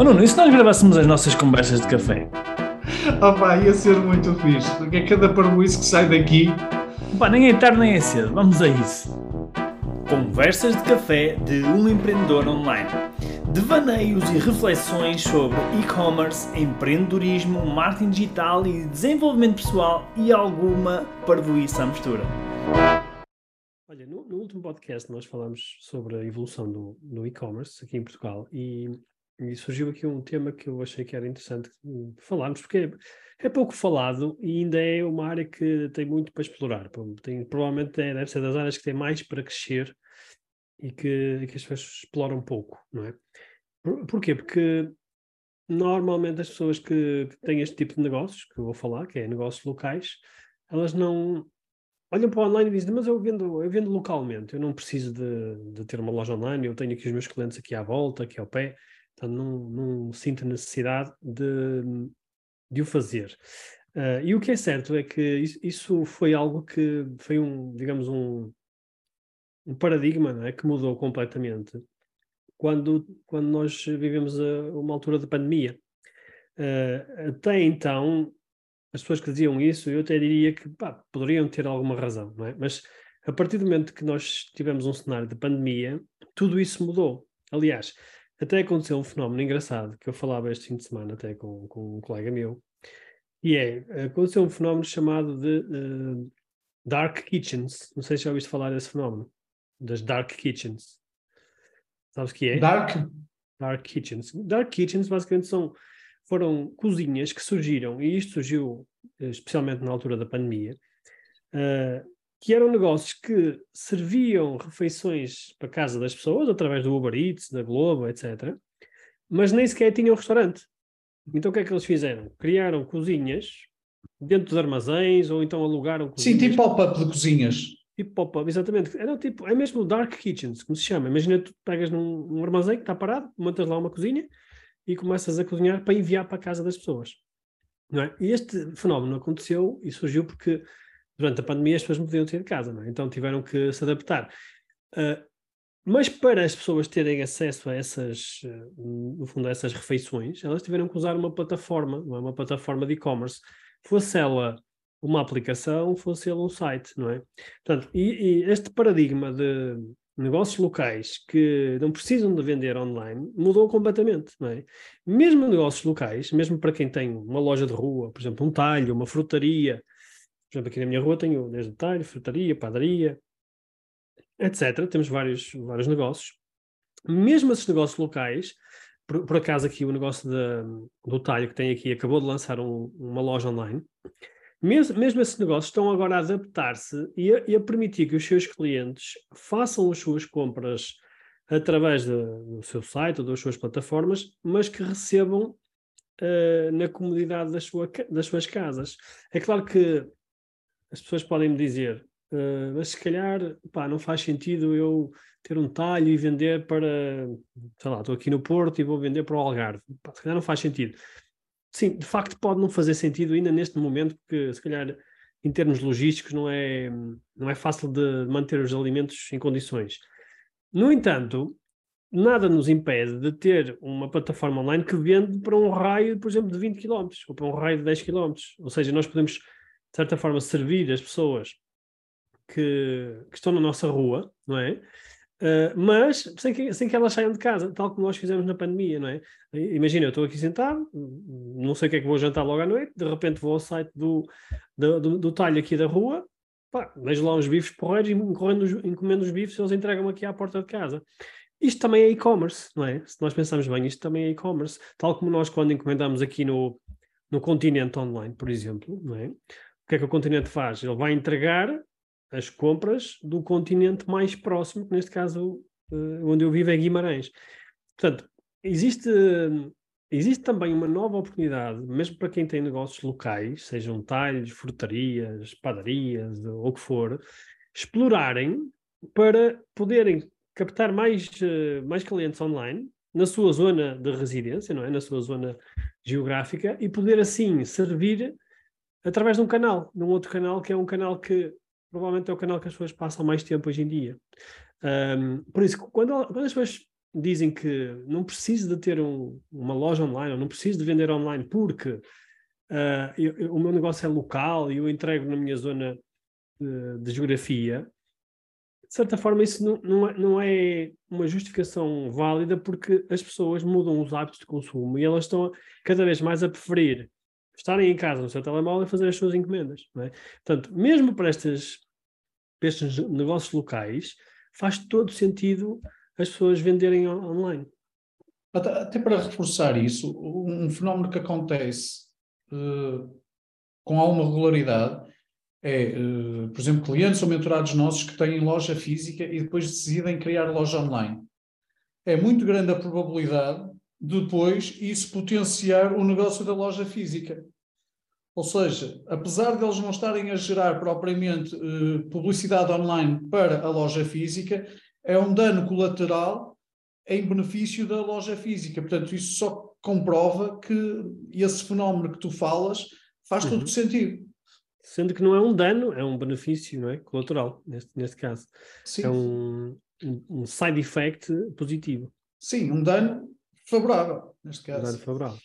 Oh Nuno, e se nós gravássemos as nossas conversas de café? Oh pá, ia ser muito fixe, porque é cada parboice que sai daqui. Pá, nem é tarde nem é cedo, vamos a isso. Conversas de café de um empreendedor online. Devaneios e reflexões sobre e-commerce, empreendedorismo, marketing digital e desenvolvimento pessoal e alguma parvoíça à mistura. Olha, no, no, último podcast nós falamos sobre a evolução do, do e-commerce aqui em Portugal e, e, surgiu aqui um tema que eu achei que era interessante falarmos, porque é, é, pouco falado e ainda é uma área que tem muito para explorar. Tem, provavelmente é, deve ser das áreas que tem mais para crescer e que, que as pessoas exploram pouco, não é? Por, porquê? Porque normalmente as pessoas que, que têm este tipo de negócios, que eu vou falar, que é negócios locais, elas não, olham para o online e dizem, mas eu vendo, eu vendo localmente, eu não preciso de, de, ter uma loja online, eu tenho aqui os meus clientes aqui à volta, aqui ao pé, então não, não sinto necessidade de, de o fazer. Uh, e o que é certo é que isso, foi algo que foi um, digamos, um, um paradigma é, que mudou completamente quando, quando nós vivemos a, uma altura de pandemia. Uh, até então, as pessoas que diziam isso, eu até diria que pá, poderiam ter alguma razão, é? Mas a partir do momento que nós tivemos um cenário de pandemia, tudo isso mudou. Aliás, até aconteceu um fenómeno engraçado que eu falava este fim de semana até com, com um colega meu, e é, aconteceu um fenómeno chamado de uh, Dark Kitchens. Não sei se já ouviste falar desse fenómeno, das Dark Kitchens. Sabes o que é? Dark? Dark Kitchens. Dark Kitchens basicamente são foram cozinhas que surgiram, e isto surgiu eh, especialmente na altura da pandemia, uh, que eram negócios que serviam refeições para casa das pessoas através do Uber Eats, da Globo, etc. Mas nem sequer tinham restaurante. Então o que é que eles fizeram? Criaram cozinhas dentro de armazéns ou então alugaram cozinhas. Sim, tipo pop-up de cozinhas. Tipo pop-up, exatamente. Era tipo, é mesmo dark kitchens, como se chama. Imagina tu pegas num, num armazém que está parado, montas lá uma cozinha e começas a cozinhar para enviar para a casa das pessoas. Não é? E este fenómeno aconteceu e surgiu porque durante a pandemia as pessoas não podiam ter de casa, é? então tiveram que se adaptar. Uh, mas para as pessoas terem acesso a essas, uh, no fundo, a essas refeições, elas tiveram que usar uma plataforma, não é? uma plataforma de e-commerce. Fosse ela uma aplicação, fosse ela um site, não é? Portanto, e, e este paradigma de negócios locais que não precisam de vender online mudou completamente, não é? Mesmo negócios locais, mesmo para quem tem uma loja de rua, por exemplo, um talho, uma frutaria, por exemplo, aqui na minha rua tenho desde talho, frutaria, padaria, etc. Temos vários, vários negócios. Mesmo esses negócios locais, por, por acaso aqui o negócio de, do talho que tem aqui acabou de lançar um, uma loja online, mesmo, mesmo esses negócios estão agora a adaptar-se e, e, a permitir que os seus clientes façam as suas compras através de, do seu site ou das suas plataformas, mas que recebam uh, na comodidade das, sua, das, suas casas. É claro que as pessoas podem me dizer, uh, mas se calhar pá, não faz sentido eu ter um talho e vender para, sei lá, estou aqui no Porto e vou vender para o Algarve. Pá, se calhar não faz sentido. Sim, de facto pode não fazer sentido ainda neste momento, porque se calhar em termos logísticos não é, não é fácil de manter os alimentos em condições. No entanto, nada nos impede de ter uma plataforma online que vende para um raio, por exemplo, de 20 km ou para um raio de 10 km. Ou seja, nós podemos, de certa forma, servir as pessoas que, que estão na nossa rua, não é? Uh, mas sem que, sem que elas saiam de casa, tal como nós fizemos na pandemia, não é? Imagina, eu estou aqui sentado, não sei o que é que vou jantar logo à noite, de repente vou ao site do, do, do, do talho aqui da rua, pá, vejo lá uns bifes porreiros e encomendo, os bifes eles entregam aqui à porta de casa. Isto também é e-commerce, não é? Se nós pensarmos bem, isto também é e-commerce. Tal como nós, quando encomendamos aqui no, no continente online, por exemplo, não é? Que é que o continente faz? Ele vai entregar as compras do continente mais próximo, que neste caso uh, onde eu vivo é Guimarães. Portanto, existe, existe também uma nova oportunidade, mesmo para quem tem negócios locais, sejam talhos, frutarias, padarias ou o que for, explorarem para poderem captar mais, uh, mais clientes online na sua zona de residência, não é? Na sua zona geográfica e poder assim servir através de um canal, de um outro canal que é um canal que provavelmente é o canal que as pessoas passam mais tempo hoje em dia. Um, por isso, quando, quando as pessoas dizem que não preciso de ter um, uma loja online, ou não preciso de vender online porque uh, eu, eu, o meu negócio é local e eu entrego na minha zona de, de geografia, de certa forma isso não, não, é, não é uma justificação válida porque as pessoas mudam os hábitos de consumo e elas estão cada vez mais a preferir estarem em casa no seu telemóvel e fazer as suas encomendas. É? Portanto, mesmo para estes, para estes negócios locais, faz todo sentido as pessoas venderem online. Até, até para reforçar isso, um fenómeno que acontece uh, com alguma regularidade é, uh, por exemplo, clientes ou mentorados nossos que têm loja física e depois decidem criar loja online. É muito grande a probabilidade de depois isso potenciar o negócio da loja física. Ou seja, apesar de eles não estarem a gerar propriamente uh, publicidade online para a loja física, é um dano colateral em benefício da loja física. Portanto, isso só comprova que esse fenómeno que tu falas faz uhum. todo sentido. Sendo que não é um dano, é um benefício, não é? Colateral, neste, neste caso. Sim. É um, um, side effect positivo. Sim, um dano favorável, neste caso. Dano favorável.